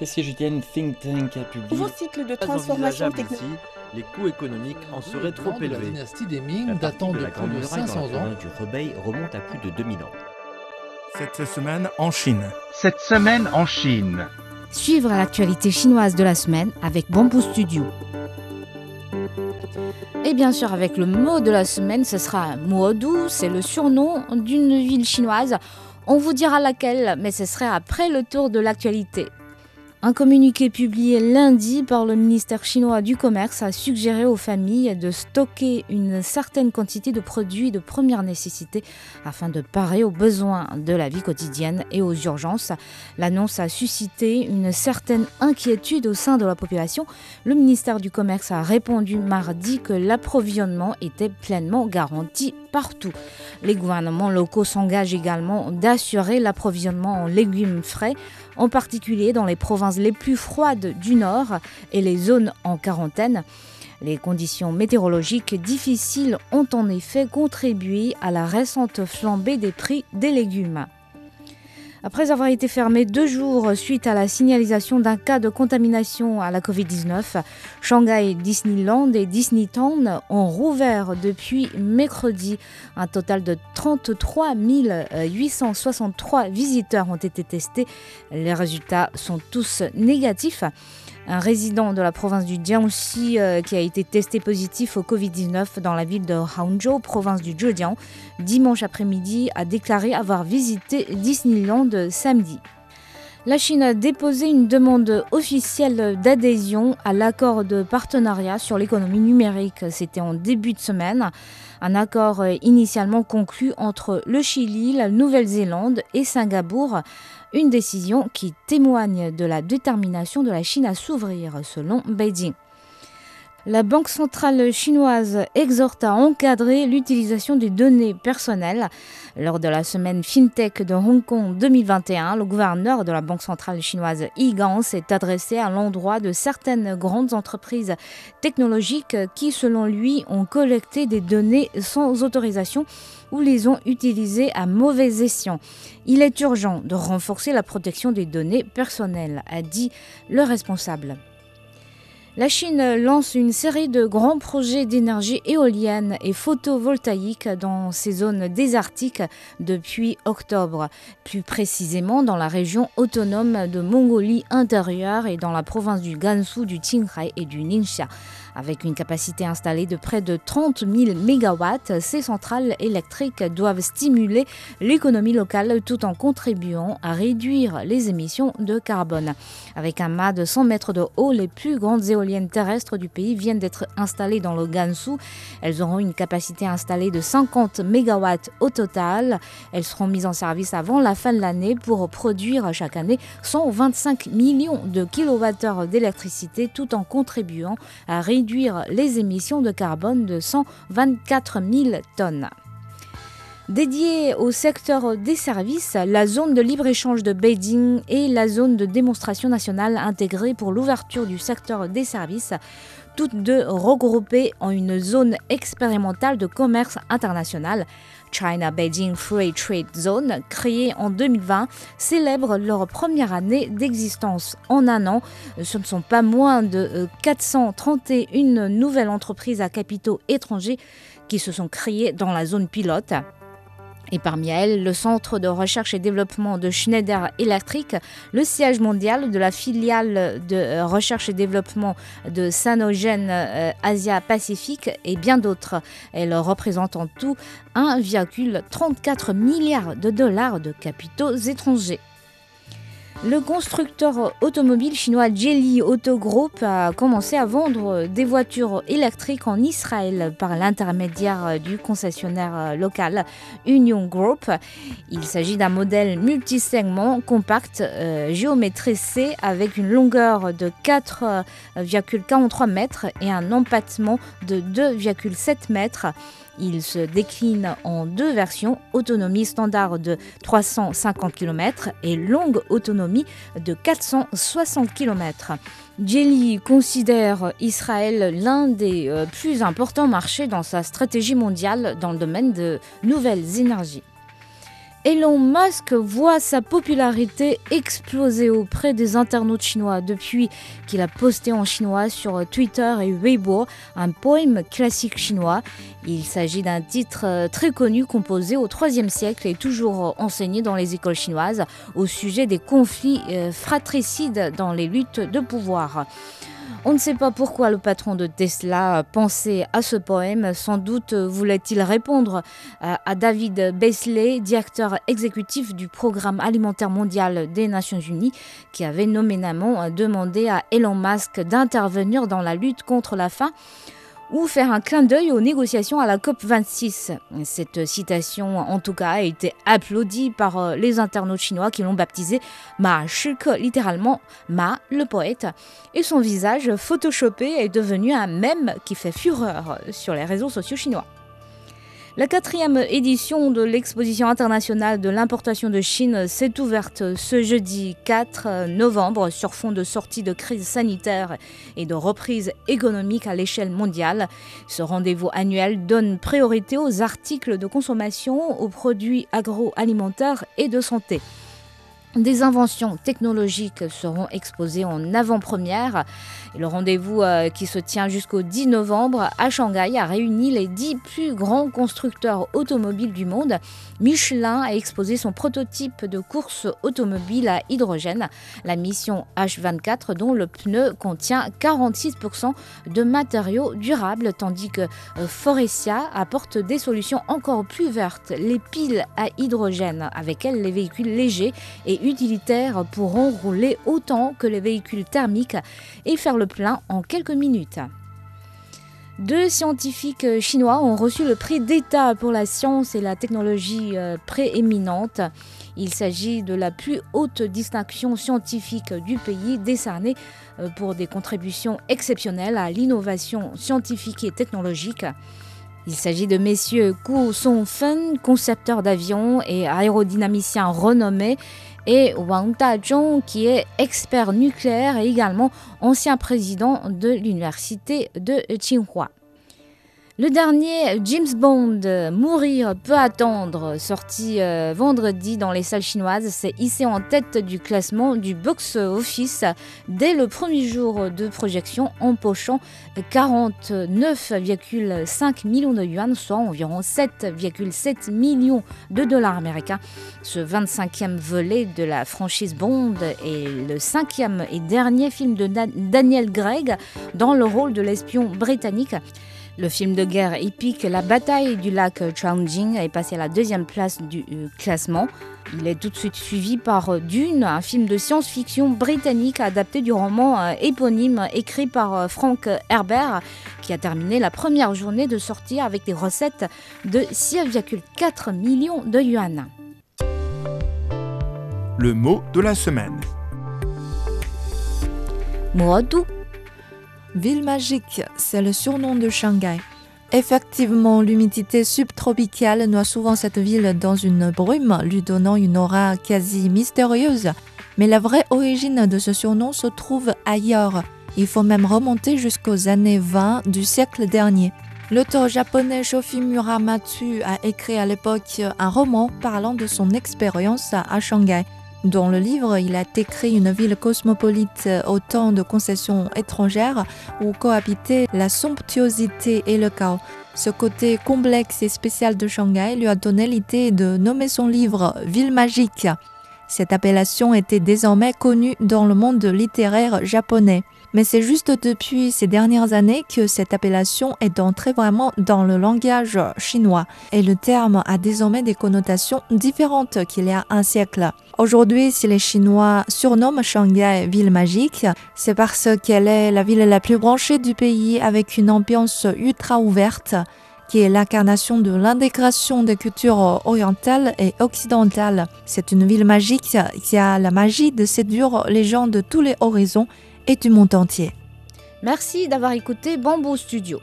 Et si Julienne Think Tank a publié Nouveau cycle de transformation technologique. les coûts économiques en seraient trop La élevés. dynastie des Ming datant de plus de 500 ans. du Rebei remonte à plus de 2000 ans. Cette semaine en Chine. Cette semaine en Chine. Suivre l'actualité chinoise de la semaine avec Bamboo Studio. Et bien sûr, avec le mot de la semaine, ce sera Muodu, c'est le surnom d'une ville chinoise. On vous dira laquelle, mais ce serait après le tour de l'actualité. Un communiqué publié lundi par le ministère chinois du Commerce a suggéré aux familles de stocker une certaine quantité de produits de première nécessité afin de parer aux besoins de la vie quotidienne et aux urgences. L'annonce a suscité une certaine inquiétude au sein de la population. Le ministère du Commerce a répondu mardi que l'approvisionnement était pleinement garanti partout. Les gouvernements locaux s'engagent également d'assurer l'approvisionnement en légumes frais, en particulier dans les provinces les plus froides du nord et les zones en quarantaine. Les conditions météorologiques difficiles ont en effet contribué à la récente flambée des prix des légumes. Après avoir été fermé deux jours suite à la signalisation d'un cas de contamination à la Covid-19, Shanghai Disneyland et Disneytown ont rouvert depuis mercredi. Un total de 33 863 visiteurs ont été testés. Les résultats sont tous négatifs. Un résident de la province du Jiangxi euh, qui a été testé positif au Covid-19 dans la ville de Hangzhou, province du Zhejiang, dimanche après-midi, a déclaré avoir visité Disneyland samedi. La Chine a déposé une demande officielle d'adhésion à l'accord de partenariat sur l'économie numérique. C'était en début de semaine. Un accord initialement conclu entre le Chili, la Nouvelle-Zélande et Singapour. Une décision qui témoigne de la détermination de la Chine à s'ouvrir, selon Beijing. La Banque centrale chinoise exhorte à encadrer l'utilisation des données personnelles. Lors de la semaine FinTech de Hong Kong 2021, le gouverneur de la Banque centrale chinoise Yi Gang s'est adressé à l'endroit de certaines grandes entreprises technologiques qui, selon lui, ont collecté des données sans autorisation ou les ont utilisées à mauvais escient. Il est urgent de renforcer la protection des données personnelles, a dit le responsable. La Chine lance une série de grands projets d'énergie éolienne et photovoltaïque dans ces zones désertiques depuis octobre, plus précisément dans la région autonome de Mongolie intérieure et dans la province du Gansu, du Qinghai et du Ningxia. Avec une capacité installée de près de 30 000 MW, ces centrales électriques doivent stimuler l'économie locale tout en contribuant à réduire les émissions de carbone. Avec un mât de 100 mètres de haut, les plus grandes éoliennes terrestres du pays viennent d'être installées dans le Gansu. Elles auront une capacité installée de 50 MW au total. Elles seront mises en service avant la fin de l'année pour produire chaque année 125 millions de kWh d'électricité tout en contribuant à réduire les émissions de carbone de 124 000 tonnes. Dédiée au secteur des services, la zone de libre-échange de Beijing et la zone de démonstration nationale intégrée pour l'ouverture du secteur des services, toutes deux regroupées en une zone expérimentale de commerce international. China Beijing Free Trade Zone, créée en 2020, célèbre leur première année d'existence. En un an, ce ne sont pas moins de 431 nouvelles entreprises à capitaux étrangers qui se sont créées dans la zone pilote. Et parmi elles, le centre de recherche et développement de Schneider Electric, le siège mondial de la filiale de recherche et développement de Sanogen Asia Pacifique et bien d'autres. Elle représente en tout 1,34 milliard de dollars de capitaux étrangers. Le constructeur automobile chinois Geely Auto Group a commencé à vendre des voitures électriques en Israël par l'intermédiaire du concessionnaire local Union Group. Il s'agit d'un modèle multisegment compact euh, géométrie C avec une longueur de 4,43 mètres et un empattement de 2,7 mètres. Il se décline en deux versions, autonomie standard de 350 km et longue autonomie de 460 km. Jelly considère Israël l'un des euh, plus importants marchés dans sa stratégie mondiale dans le domaine de nouvelles énergies. Elon Musk voit sa popularité exploser auprès des internautes chinois depuis qu'il a posté en chinois sur Twitter et Weibo un poème classique chinois. Il s'agit d'un titre euh, très connu composé au IIIe siècle et toujours enseigné dans les écoles chinoises au sujet des conflits euh, fratricides dans les luttes de pouvoir. On ne sait pas pourquoi le patron de Tesla pensait à ce poème. Sans doute voulait-il répondre à David Beasley, directeur exécutif du programme alimentaire mondial des Nations Unies, qui avait nommément demandé à Elon Musk d'intervenir dans la lutte contre la faim ou faire un clin d'œil aux négociations à la COP26. Cette citation, en tout cas, a été applaudie par euh, les internautes chinois qui l'ont baptisé Ma Shike, littéralement Ma, le poète. Et son visage photoshopé est devenu un mème qui fait fureur sur les réseaux sociaux chinois. La quatrième édition de l'exposition internationale de l'importation de Chine s'est ouverte ce jeudi 4 novembre sur fond de sortie de crise sanitaire et de reprise économique à l'échelle mondiale. Ce rendez-vous annuel donne priorité aux articles de consommation, aux produits agroalimentaires et de santé. Des inventions technologiques seront exposées en avant-première. Le rendez-vous euh, qui se tient jusqu'au 10 novembre à Shanghai a réuni les 10 plus grands constructeurs automobiles du monde. Michelin a exposé son prototype de course automobile à hydrogène, la mission H24, dont le pneu contient 46% de matériaux durables, tandis que euh, Forestia apporte des solutions encore plus vertes, les piles à hydrogène, avec elles les véhicules légers et utilitaires pourront rouler autant que les véhicules thermiques et faire le plein en quelques minutes. Deux scientifiques chinois ont reçu le prix d'État pour la science et la technologie euh, prééminente. Il s'agit de la plus haute distinction scientifique du pays décernée euh, pour des contributions exceptionnelles à l'innovation scientifique et technologique. Il s'agit de messieurs Ku Song-fen, concepteur d'avions et aérodynamicien renommé, et Wang Dazhong, qui est expert nucléaire et également ancien président de l'université de Tsinghua. Le dernier, James Bond, Mourir peut attendre, sorti euh, vendredi dans les salles chinoises, s'est hissé en tête du classement du box-office dès le premier jour de projection, empochant 49,5 millions de yuan, soit environ 7,7 millions de dollars américains. Ce 25e volet de la franchise Bond est le cinquième et dernier film de Daniel Gregg dans le rôle de l'espion britannique. Le film de guerre épique La bataille du lac Changjing est passé à la deuxième place du euh, classement. Il est tout de suite suivi par euh, Dune, un film de science-fiction britannique adapté du roman euh, éponyme écrit par Frank Herbert, qui a terminé la première journée de sortie avec des recettes de 6,4 millions de yuan. Le mot de la semaine. Ville magique, c'est le surnom de Shanghai. Effectivement, l'humidité subtropicale noie souvent cette ville dans une brume, lui donnant une aura quasi mystérieuse. Mais la vraie origine de ce surnom se trouve ailleurs. Il faut même remonter jusqu'aux années 20 du siècle dernier. L'auteur japonais Shofi Muramatsu a écrit à l'époque un roman parlant de son expérience à Shanghai. Dans le livre, il a décrit une ville cosmopolite au temps de concessions étrangères où cohabitaient la somptuosité et le chaos. Ce côté complexe et spécial de Shanghai lui a donné l'idée de nommer son livre Ville magique. Cette appellation était désormais connue dans le monde littéraire japonais. Mais c'est juste depuis ces dernières années que cette appellation est entrée vraiment dans le langage chinois et le terme a désormais des connotations différentes qu'il y a un siècle. Aujourd'hui, si les Chinois surnomment Shanghai ville magique, c'est parce qu'elle est la ville la plus branchée du pays avec une ambiance ultra ouverte qui est l'incarnation de l'intégration des cultures orientales et occidentales. C'est une ville magique qui a la magie de séduire les gens de tous les horizons et du monde entier. Merci d'avoir écouté Bamboo Studio.